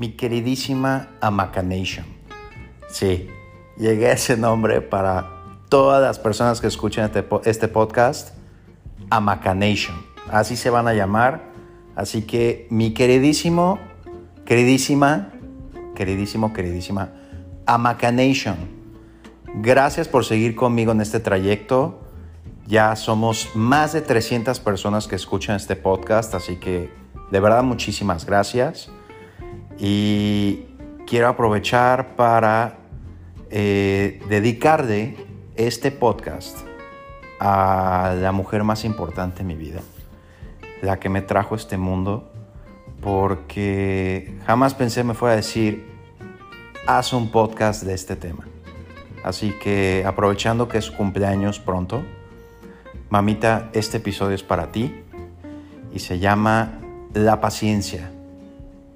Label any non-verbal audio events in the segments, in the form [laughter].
mi queridísima Amacanation. Sí, llegué a ese nombre para todas las personas que escuchen este, este podcast. Amacanation. Así se van a llamar. Así que mi queridísimo, queridísima, queridísimo, queridísima Amacanation. Gracias por seguir conmigo en este trayecto. Ya somos más de 300 personas que escuchan este podcast, así que de verdad muchísimas gracias. Y quiero aprovechar para eh, dedicarle este podcast a la mujer más importante en mi vida, la que me trajo este mundo, porque jamás pensé me fuera a decir, haz un podcast de este tema. Así que aprovechando que es cumpleaños pronto, mamita, este episodio es para ti y se llama La paciencia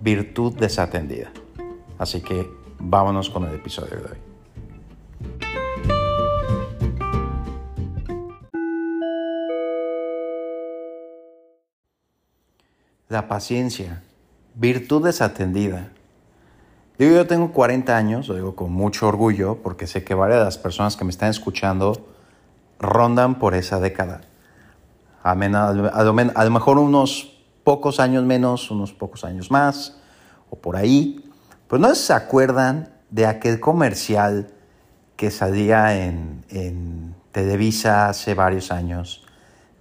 virtud desatendida. Así que vámonos con el episodio de hoy. La paciencia, virtud desatendida. Digo, yo tengo 40 años, lo digo con mucho orgullo, porque sé que varias de las personas que me están escuchando rondan por esa década. A, lo mejor unos pocos años menos, unos pocos años más, o por ahí. Pues no se acuerdan de aquel comercial que salía en, en Televisa hace varios años,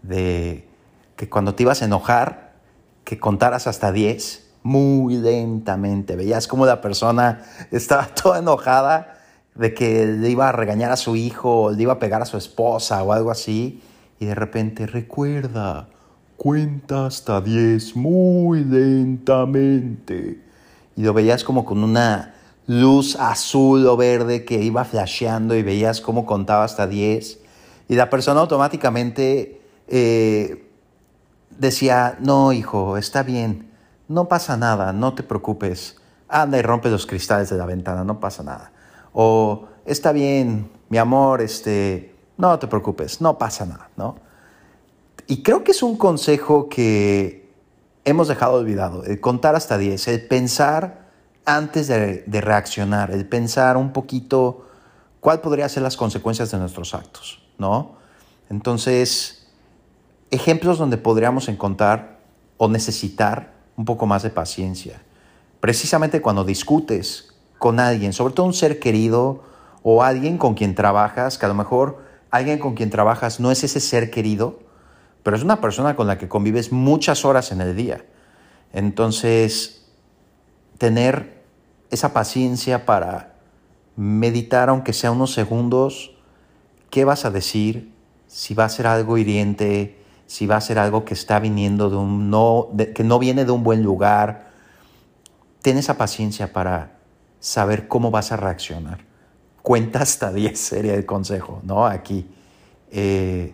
de que cuando te ibas a enojar, que contaras hasta 10 muy lentamente. Veías como la persona [laughs] estaba toda enojada de que le iba a regañar a su hijo, le iba a pegar a su esposa o algo así. Y de repente recuerda, Cuenta hasta 10 muy lentamente. Y lo veías como con una luz azul o verde que iba flasheando y veías cómo contaba hasta 10. Y la persona automáticamente eh, decía, no hijo, está bien, no pasa nada, no te preocupes. Anda y rompe los cristales de la ventana, no pasa nada. O está bien, mi amor, este, no te preocupes, no pasa nada, ¿no? Y creo que es un consejo que hemos dejado olvidado, el contar hasta 10, el pensar antes de, reaccionar, el pensar un poquito cuál podrían ser las consecuencias de nuestros actos, ¿no? Entonces, ejemplos donde podríamos encontrar o necesitar un poco más de paciencia. Precisamente cuando discutes con alguien, sobre todo un ser querido o alguien con quien trabajas, que a lo mejor alguien con quien trabajas no es ese ser querido, pero es una persona con la que convives muchas horas en el día. Entonces, tener esa paciencia para meditar, aunque sea unos segundos, qué vas a decir, si va a ser algo hiriente, si va a ser algo que está viniendo de un no, que no viene de un buen lugar. Ten esa paciencia para saber cómo vas a reaccionar. Cuenta hasta 10 sería el consejo, ¿no? Aquí, eh,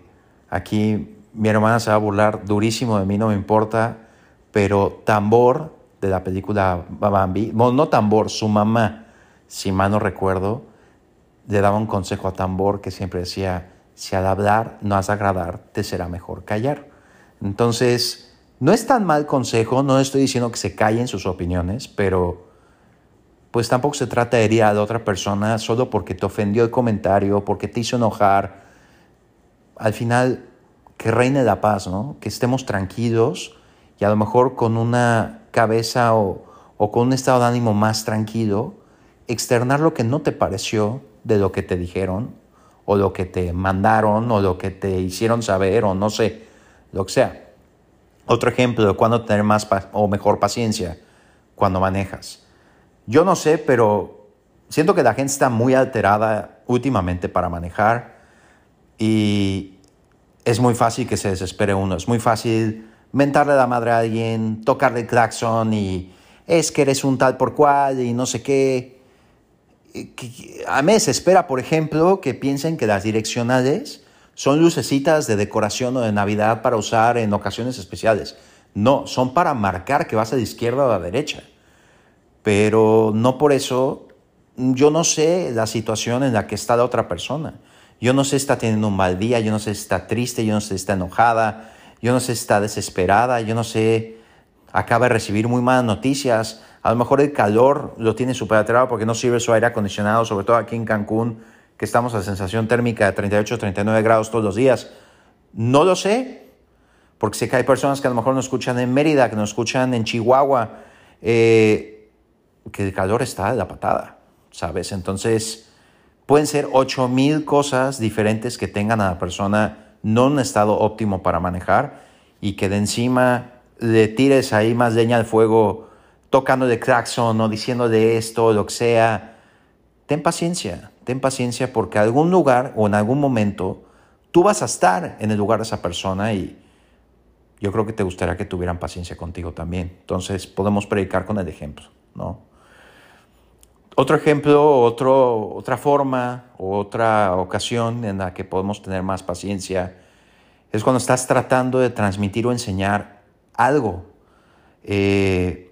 aquí mi hermana se va a burlar durísimo de mí, no me importa, pero Tambor de la película Bambi, no, no Tambor, su mamá, si mal no recuerdo, le daba un consejo a Tambor que siempre decía, si al hablar no has agradar, te será mejor callar. Entonces, no es tan mal consejo, no estoy diciendo que se callen sus opiniones, pero pues tampoco se trata de herir a la otra persona solo porque te ofendió el comentario, porque te hizo enojar. Al final, que reine la paz, ¿no? Que estemos tranquilos y a lo mejor con una cabeza o, con un estado de ánimo más tranquilo, externar lo que no te pareció de lo que te dijeron o lo que te mandaron o lo que te hicieron saber o no sé, lo que sea. Otro ejemplo de cuándo tener más o mejor paciencia cuando manejas. Yo no sé, pero siento que la gente está muy alterada últimamente para manejar y, es muy fácil que se desespere uno, es muy fácil mentarle la madre a alguien, tocarle el y es que eres un tal por cual y no sé qué. A mí me desespera, por ejemplo, que piensen que las direccionales son lucecitas de decoración o de Navidad para usar en ocasiones especiales. No, son para marcar que vas a la izquierda o a la derecha. Pero no por eso, yo no sé la situación en la que está la otra persona. Yo no sé si está teniendo un mal día, yo no sé si está triste, yo no sé si está enojada, yo no sé si está desesperada, yo no sé, acaba de recibir muy malas noticias, A lo mejor el calor lo tiene súper alterado porque no sirve su aire acondicionado, sobre todo aquí en Cancún, que estamos a sensación térmica de 38, 39 grados todos los días. No lo sé, porque sé que hay personas que a lo mejor nos escuchan en Mérida, que nos escuchan en Chihuahua, eh, que el calor está de la patada, ¿sabes? Entonces, pueden ser 8000 cosas diferentes que tengan a la persona no en estado óptimo para manejar y que de encima le tires ahí más leña al fuego tocando de claxon o diciendo de esto lo que sea. Ten paciencia, ten paciencia porque algún lugar o en algún momento tú vas a estar en el lugar de esa persona y yo creo que te gustaría que tuvieran paciencia contigo también. Entonces podemos predicar con el ejemplo, ¿no? Otro ejemplo, otro, otra forma, otra ocasión en la que podemos tener más paciencia es cuando estás tratando de transmitir o enseñar algo. Eh,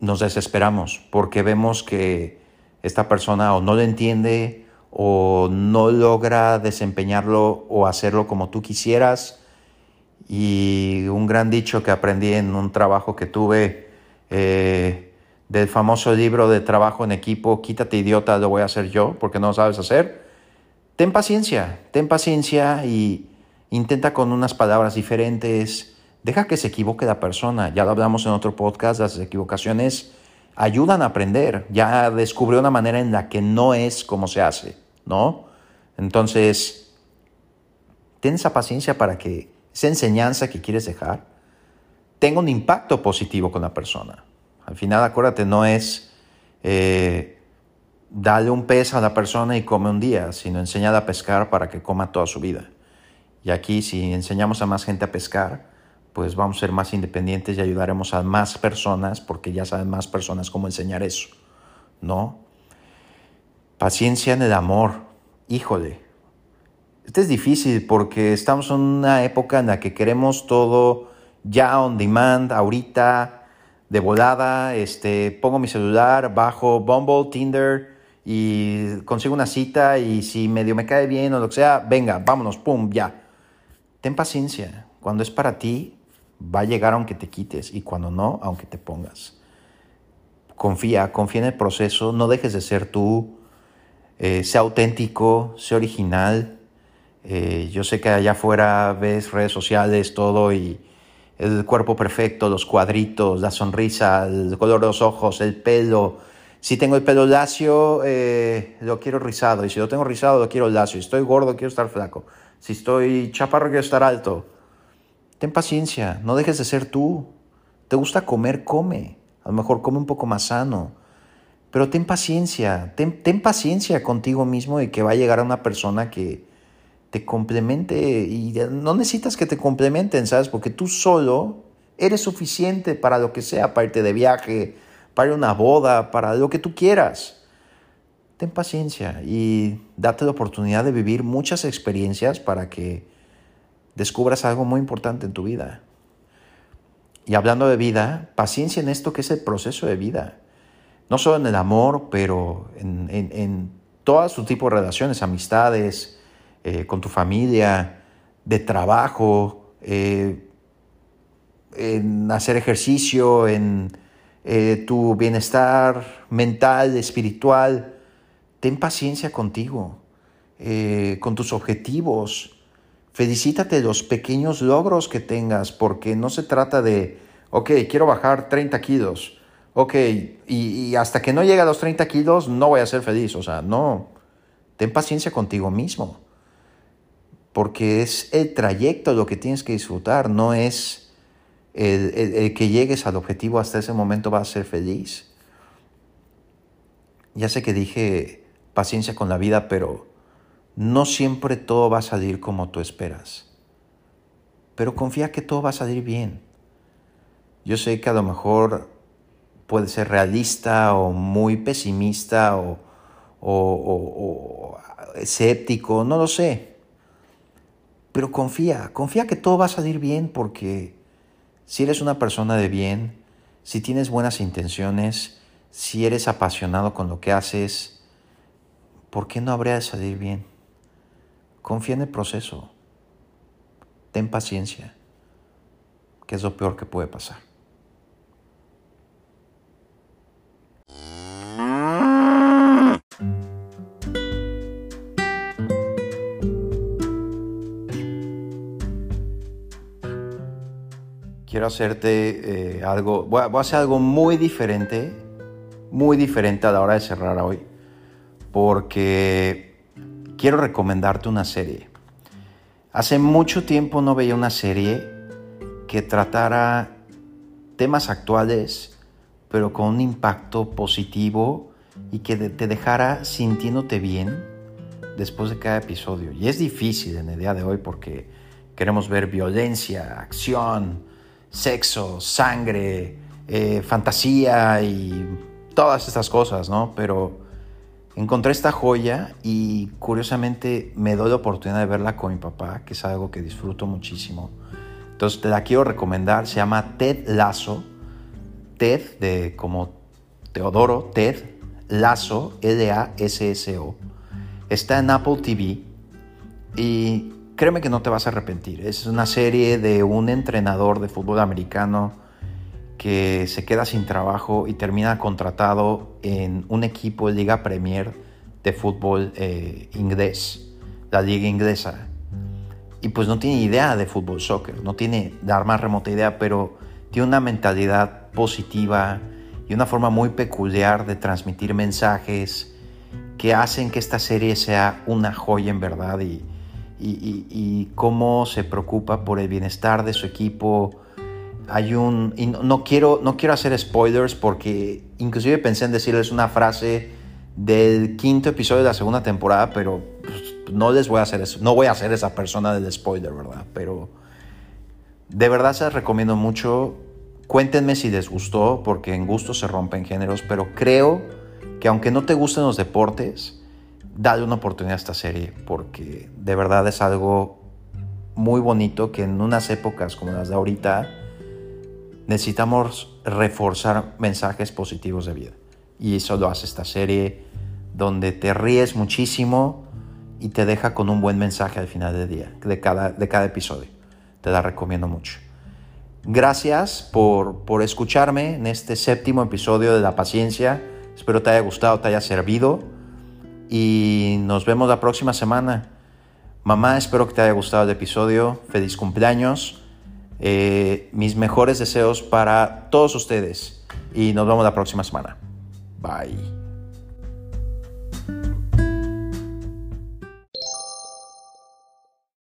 nos desesperamos porque vemos que esta persona o no lo entiende o no logra desempeñarlo o hacerlo como tú quisieras. Y un gran dicho que aprendí en un trabajo que tuve eh, del famoso libro de trabajo en equipo, quítate idiota, lo voy a hacer yo porque no lo sabes hacer. Ten paciencia, ten paciencia y intenta con unas palabras diferentes. Deja que se equivoque la persona. Ya lo hablamos en otro podcast, las equivocaciones ayudan a aprender. Ya descubrió una manera en la que no es como se hace, ¿no? Entonces, ten esa paciencia para que esa enseñanza que quieres dejar tenga un impacto positivo con la persona. Al final, acuérdate, no es eh, darle un pez a la persona y come un día, sino enseñar a pescar para que coma toda su vida. Y aquí, si enseñamos a más gente a pescar, pues vamos a ser más independientes y ayudaremos a más personas porque ya saben más personas cómo enseñar eso, ¿no? Paciencia en el amor, híjole. Este es difícil porque estamos en una época en la que queremos todo ya on demand, ahorita, de volada, este, pongo mi celular, bajo Bumble, Tinder y consigo una cita y si medio me cae bien o lo que sea, venga, vámonos, pum, ya. Ten paciencia. Cuando es para ti, va a llegar aunque te quites y cuando no, aunque te pongas. Confía, confía en el proceso, no dejes de ser tú, eh, sea auténtico, sea original. Eh, yo sé que allá afuera ves redes sociales, todo y el cuerpo perfecto, los cuadritos, la sonrisa, el color de los ojos, el pelo. Si tengo el pelo lacio, eh, lo quiero rizado. Y si lo tengo rizado, lo quiero lacio. Si estoy gordo, quiero estar flaco. Si estoy chaparro, quiero estar alto. Ten paciencia, no dejes de ser tú. Te gusta comer, come. A lo mejor come un poco más sano. Pero ten paciencia, ten, ten paciencia contigo mismo y que va a llegar a una persona que, te complemente y no necesitas que te complementen, ¿sabes? Porque tú solo eres suficiente para lo que sea, para irte de viaje, para una boda, para lo que tú quieras. Ten paciencia y date la oportunidad de vivir muchas experiencias para que descubras algo muy importante en tu vida. Y hablando de vida, paciencia en esto que es el proceso de vida. No solo en el amor, pero en, en, en todo su tipo de relaciones, amistades, eh, con tu familia, de trabajo, eh, en hacer ejercicio, en eh, tu bienestar mental, espiritual. Ten paciencia contigo, con tus objetivos. Felicítate los pequeños logros que tengas, porque no se trata de, ok, quiero bajar 30 kilos, ok, y, y hasta que no llegue a los 30 kilos no voy a ser feliz. O sea, no, ten paciencia contigo mismo porque es el trayecto lo que tienes que disfrutar, no es el, que llegues al objetivo hasta ese momento vas a ser feliz. Ya sé que dije paciencia con la vida, pero no siempre todo va a salir como tú esperas. Pero confía que todo va a salir bien. Yo sé que a lo mejor puede ser realista o muy pesimista o, o escéptico, no lo sé. Pero confía, confía que todo va a salir bien porque si eres una persona de bien, si tienes buenas intenciones, si eres apasionado con lo que haces, ¿por qué no habría de salir bien? Confía en el proceso. Ten paciencia, que es lo peor que puede pasar. Quiero hacerte eh, algo, voy a, hacer algo muy diferente, muy diferente a la hora de cerrar hoy, porque quiero recomendarte una serie. Hace mucho tiempo no veía una serie que tratara temas actuales, pero con un impacto positivo y que te dejara sintiéndote bien después de cada episodio. Y es difícil en el día de hoy porque queremos ver violencia, acción, sexo, sangre, eh, fantasía y todas estas cosas, ¿no? Pero encontré esta joya y curiosamente me doy la oportunidad de verla con mi papá, que es algo que disfruto muchísimo. Entonces te la quiero recomendar, se llama Ted Lasso, Ted de como Teodoro, Ted Lasso, L-A-S-S-O. Está en Apple TV y créeme que no te vas a arrepentir. Es una serie de un entrenador de fútbol americano que se queda sin trabajo y termina contratado en un equipo de Liga Premier de fútbol eh, inglés, la liga inglesa. Y pues no tiene idea de fútbol soccer, no tiene la más remota idea, pero tiene una mentalidad positiva y una forma muy peculiar de transmitir mensajes que hacen que esta serie sea una joya en verdad y, y, cómo se preocupa por el bienestar de su equipo. Hay un... Y no, quiero, no quiero hacer spoilers porque inclusive pensé en decirles una frase del quinto episodio de la segunda temporada, pero pues, no les voy a hacer eso. No voy a hacer esa persona del spoiler, ¿verdad? Pero de verdad se las recomiendo mucho. Cuéntenme si les gustó, porque en gusto se rompen géneros, pero creo que aunque no te gusten los deportes, dale una oportunidad a esta serie porque de verdad es algo muy bonito que en unas épocas como las de ahorita necesitamos reforzar mensajes positivos de vida. Y eso lo hace esta serie donde te ríes muchísimo y te deja con un buen mensaje al final del día, de cada, de cada episodio. Te la recomiendo mucho. Gracias por, por escucharme en este séptimo episodio de La Paciencia. Espero te haya gustado, te haya servido y nos vemos la próxima semana. Mamá, espero que te haya gustado el episodio. Feliz cumpleaños. Eh, mis mejores deseos para todos ustedes y nos vemos la próxima semana. Bye.